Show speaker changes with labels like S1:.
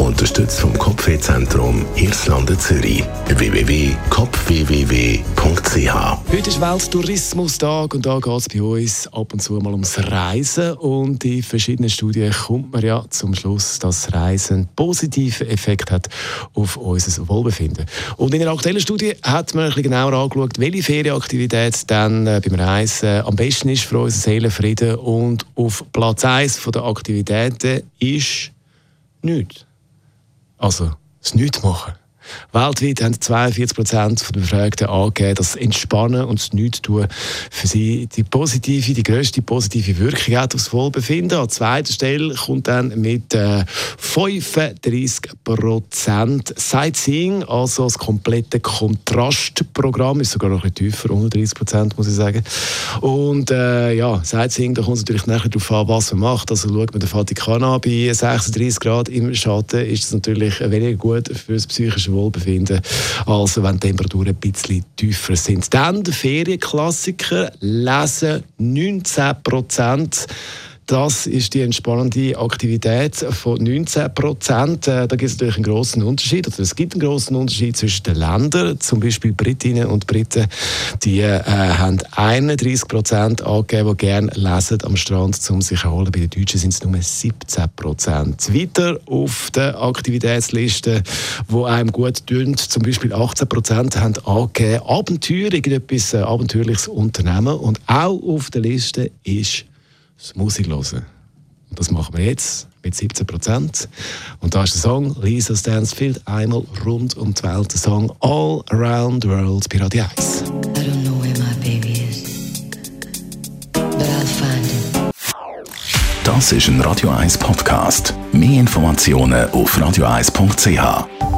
S1: Unterstützt vom Kopfwehzentrum Irlande Zürich. www.kopfwww.ch
S2: Heute ist Welttourismustag und da geht es bei uns ab und zu mal ums Reisen. Und in verschiedenen Studien kommt man ja zum Schluss, dass Reisen einen positiven Effekt hat auf unser Wohlbefinden. Und in einer aktuellen Studie hat man ein bisschen genauer angeschaut, welche Ferienaktivität dann äh, beim Reisen am besten ist für unseren Seelenfrieden. Und auf Platz 1 der Aktivitäten ist nichts. Also, das Nichtmachen. Weltweit haben 42 Prozent der Befragten angegeben, dass Entspannen und das Nichtstun für sie die positive, die grösste positive Wirkung hat aufs Wohlbefinden. An zweiter Stelle kommt dann mit äh, 35 Prozent Sightseeing, also das komplette Kontrastprogramm, ist sogar noch ein bisschen tiefer, 130 Prozent muss ich sagen. Und äh, ja, Sightseeing, da kommt es natürlich nachher darauf an, was man macht. Also schaut man den Vatikan an, bei 36 Grad im Schatten ist es natürlich weniger gut für das psychische Wohlbefinden, als wenn die Temperaturen ein bisschen tiefer sind. Dann der Ferienklassiker, lesen 19 Prozent. Das ist die entspannende Aktivität von 19 Prozent. Äh, da gibt es natürlich einen großen Unterschied. Oder es gibt einen großen Unterschied zwischen den Ländern. Zum Beispiel Britinnen und Briten, die äh, haben 31 Prozent angegeben, die gerne lesen am Strand, um sich erholen. Bei den Deutschen sind es nur 17 Prozent. Weiter auf der Aktivitätsliste, wo einem gut tun, zum Beispiel 18 Prozent haben angegeben, Abenteuer, irgendetwas äh, abenteuerliches Unternehmen. Und auch auf der Liste ist das Musik hören. Und das machen wir jetzt mit 17 Prozent. Und da ist der Song Lisa Stansfield einmal rund um die Welt. Der Song All Around the World bei Radio 1.
S3: I don't know where my baby is, but I'll find him.
S1: Das ist ein Radio 1 Podcast. Mehr Informationen auf radio1.ch.